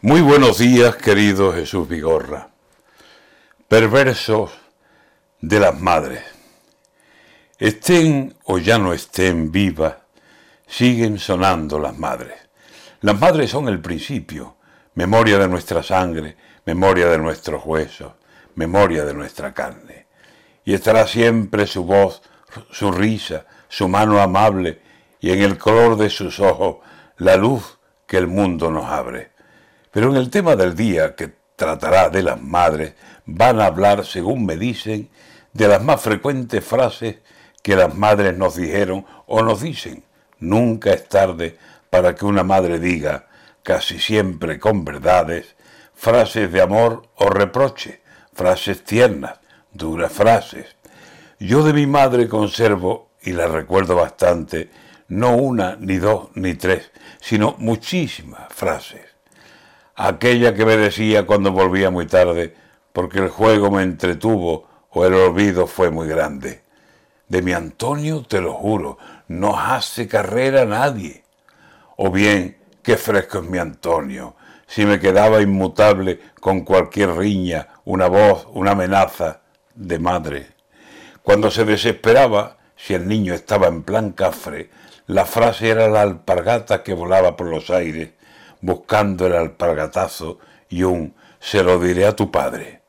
Muy buenos días, querido Jesús Vigorra. Perversos de las madres. Estén o ya no estén vivas, siguen sonando las madres. Las madres son el principio, memoria de nuestra sangre, memoria de nuestros huesos, memoria de nuestra carne. Y estará siempre su voz, su risa, su mano amable y en el color de sus ojos la luz que el mundo nos abre. Pero en el tema del día, que tratará de las madres, van a hablar, según me dicen, de las más frecuentes frases que las madres nos dijeron o nos dicen. Nunca es tarde para que una madre diga, casi siempre con verdades, frases de amor o reproche, frases tiernas, duras frases. Yo de mi madre conservo, y la recuerdo bastante, no una, ni dos, ni tres, sino muchísimas frases aquella que me decía cuando volvía muy tarde, porque el juego me entretuvo o el olvido fue muy grande. De mi Antonio, te lo juro, no hace carrera nadie. O bien, qué fresco es mi Antonio, si me quedaba inmutable con cualquier riña, una voz, una amenaza de madre. Cuando se desesperaba, si el niño estaba en plan cafre, la frase era la alpargata que volaba por los aires buscando el alpargatazo y un se lo diré a tu padre.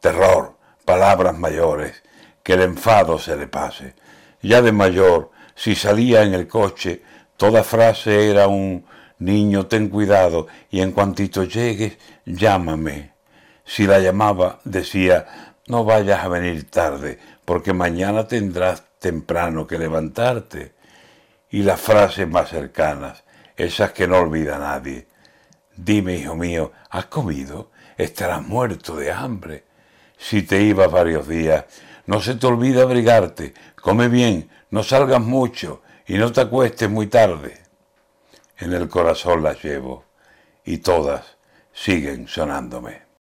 Terror, palabras mayores, que el enfado se le pase. Ya de mayor, si salía en el coche, toda frase era un niño ten cuidado y en cuantito llegues, llámame. Si la llamaba, decía, no vayas a venir tarde, porque mañana tendrás temprano que levantarte. Y las frases más cercanas, esas que no olvida nadie. Dime, hijo mío, ¿has comido? Estarás muerto de hambre. Si te ibas varios días, no se te olvide abrigarte, come bien, no salgas mucho y no te acuestes muy tarde. En el corazón las llevo y todas siguen sonándome.